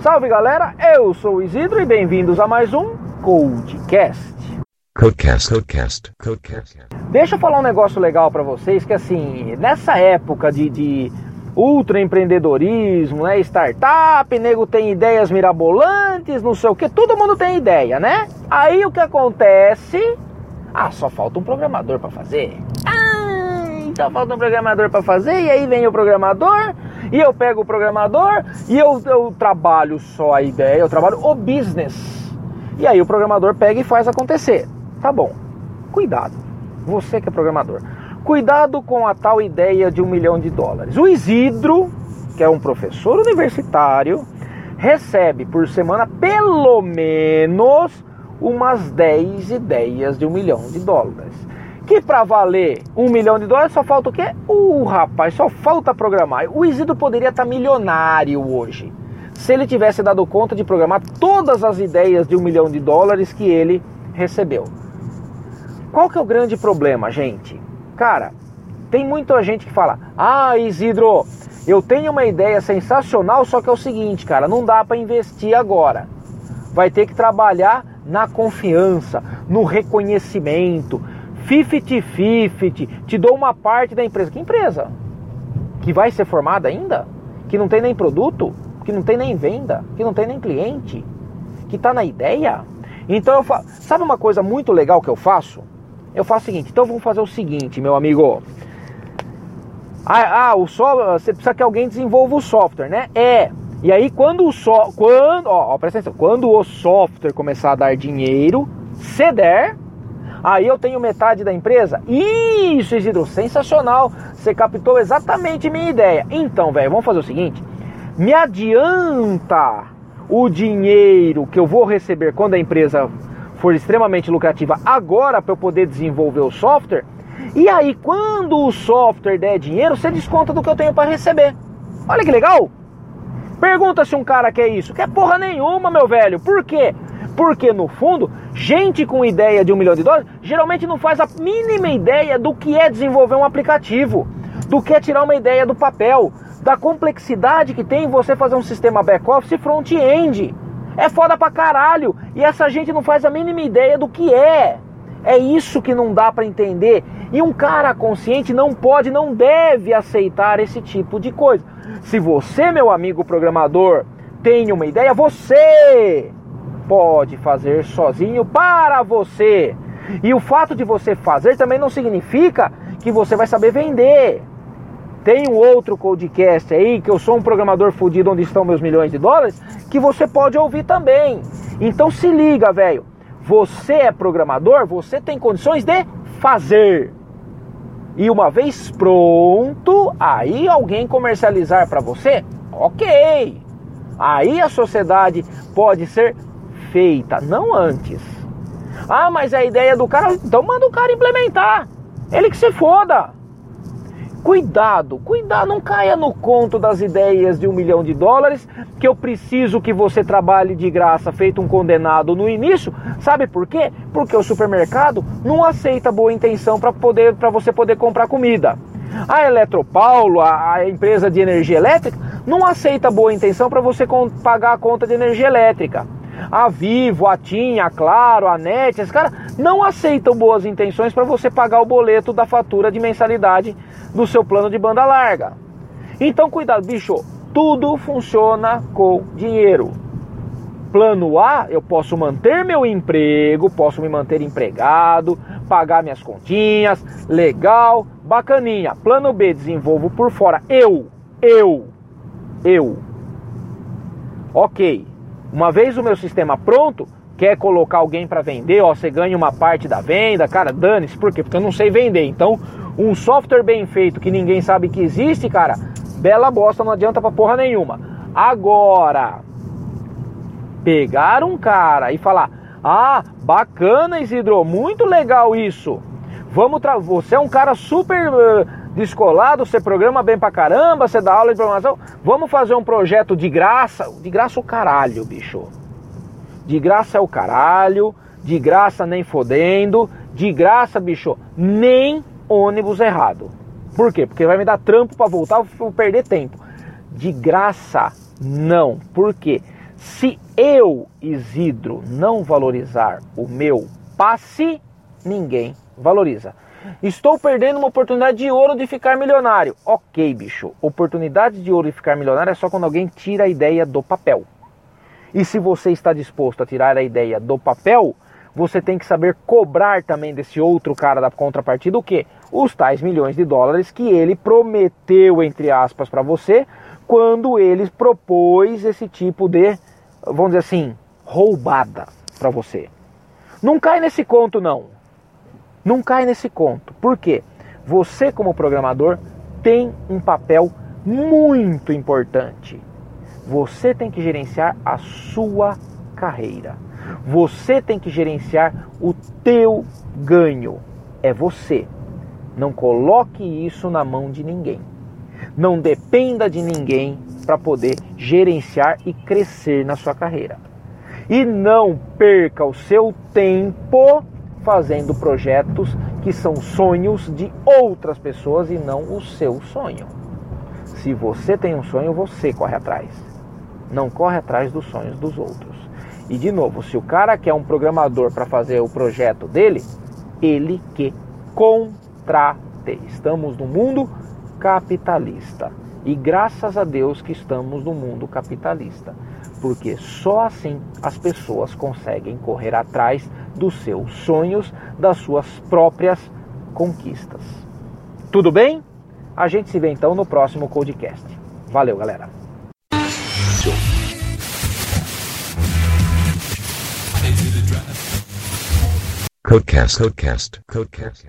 Salve galera, eu sou o Isidro e bem-vindos a mais um Codecast. Codecast, Codecast, Codecast. Deixa eu falar um negócio legal para vocês que assim, nessa época de, de ultra empreendedorismo, né, startup, nego tem ideias mirabolantes, não sei o que, todo mundo tem ideia, né? Aí o que acontece? Ah, só falta um programador para fazer. Ah, então falta um programador para fazer e aí vem o programador e eu pego o programador e eu, eu trabalho só a ideia, eu trabalho o business. E aí o programador pega e faz acontecer. Tá bom. Cuidado. Você que é programador. Cuidado com a tal ideia de um milhão de dólares. O Isidro, que é um professor universitário, recebe por semana pelo menos umas 10 ideias de um milhão de dólares. Que para valer um milhão de dólares só falta o quê? O uh, rapaz, só falta programar. O Isidro poderia estar tá milionário hoje se ele tivesse dado conta de programar todas as ideias de um milhão de dólares que ele recebeu. Qual que é o grande problema, gente? Cara, tem muita gente que fala: "Ah, Isidro, eu tenho uma ideia sensacional, só que é o seguinte, cara, não dá para investir agora. Vai ter que trabalhar na confiança, no reconhecimento, 50-50, te dou uma parte da empresa. Que empresa? Que vai ser formada ainda? Que não tem nem produto? Que não tem nem venda? Que não tem nem cliente? Que está na ideia? Então eu faço. Sabe uma coisa muito legal que eu faço? Eu faço o seguinte, então vamos fazer o seguinte, meu amigo. Ah, ah o software, você precisa que alguém desenvolva o software, né? É. E aí quando o so, quando, ó, ó, presta atenção, quando o software começar a dar dinheiro, se der, aí eu tenho metade da empresa. Isso, Isidro, sensacional. Você captou exatamente minha ideia. Então, velho, vamos fazer o seguinte: me adianta o dinheiro que eu vou receber quando a empresa for extremamente lucrativa agora para eu poder desenvolver o software. E aí, quando o software der dinheiro, você desconta do que eu tenho para receber. Olha que legal! Pergunta se um cara quer isso. Quer porra nenhuma, meu velho. Por quê? Porque no fundo, gente com ideia de um milhão de dólares geralmente não faz a mínima ideia do que é desenvolver um aplicativo, do que é tirar uma ideia do papel, da complexidade que tem você fazer um sistema back-office front-end. É foda pra caralho. E essa gente não faz a mínima ideia do que é. É isso que não dá para entender. E um cara consciente não pode, não deve aceitar esse tipo de coisa. Se você, meu amigo programador, tem uma ideia, você pode fazer sozinho para você. E o fato de você fazer também não significa que você vai saber vender. Tem um outro podcast aí que eu sou um programador fudido onde estão meus milhões de dólares que você pode ouvir também. Então se liga, velho. Você é programador, você tem condições de fazer. E uma vez pronto, aí alguém comercializar para você, ok. Aí a sociedade pode ser feita, não antes. Ah, mas a ideia do cara, então manda o cara implementar. Ele que se foda. Cuidado, cuidado, não caia no conto das ideias de um milhão de dólares, que eu preciso que você trabalhe de graça, feito um condenado no início. Sabe por quê? Porque o supermercado não aceita boa intenção para poder para você poder comprar comida. A Eletropaulo, a, a empresa de energia elétrica, não aceita boa intenção para você pagar a conta de energia elétrica a Vivo, a TIM, a Claro, a NET, esses caras não aceitam boas intenções para você pagar o boleto da fatura de mensalidade do seu plano de banda larga. Então cuidado, bicho, tudo funciona com dinheiro. Plano A, eu posso manter meu emprego, posso me manter empregado, pagar minhas continhas, legal, bacaninha. Plano B, desenvolvo por fora. Eu, eu, eu. Ok, uma vez o meu sistema pronto, quer colocar alguém para vender, ó, você ganha uma parte da venda, cara, dane-se, por quê? Porque eu não sei vender. Então, um software bem feito que ninguém sabe que existe, cara, bela bosta, não adianta pra porra nenhuma. Agora, pegar um cara e falar: "Ah, bacana, Isidro, muito legal isso. Vamos você é um cara super uh, descolado, você programa bem pra caramba, você dá aula de programação. Vamos fazer um projeto de graça. De graça o caralho, bicho. De graça é o caralho, de graça nem fodendo, de graça, bicho, nem ônibus errado. Por quê? Porque vai me dar trampo para voltar, vou perder tempo. De graça, não. Por quê? Se eu, Isidro, não valorizar o meu passe, ninguém valoriza. Estou perdendo uma oportunidade de ouro de ficar milionário. Ok, bicho. Oportunidade de ouro de ficar milionário é só quando alguém tira a ideia do papel. E se você está disposto a tirar a ideia do papel, você tem que saber cobrar também desse outro cara da contrapartida o quê? Os tais milhões de dólares que ele prometeu, entre aspas, para você, quando ele propôs esse tipo de, vamos dizer assim, roubada para você. Não cai nesse conto, não. Não cai nesse conto. Por quê? Você, como programador, tem um papel muito importante. Você tem que gerenciar a sua carreira. Você tem que gerenciar o teu ganho. É você. Não coloque isso na mão de ninguém. Não dependa de ninguém para poder gerenciar e crescer na sua carreira. E não perca o seu tempo fazendo projetos que são sonhos de outras pessoas e não o seu sonho. Se você tem um sonho, você corre atrás. Não corre atrás dos sonhos dos outros. E de novo, se o cara quer um programador para fazer o projeto dele, ele que contrate. Estamos no mundo capitalista. E graças a Deus que estamos no mundo capitalista, porque só assim as pessoas conseguem correr atrás dos seus sonhos, das suas próprias conquistas. Tudo bem? A gente se vê então no próximo podcast. Valeu, galera. Codecast. Codecast. Codecast.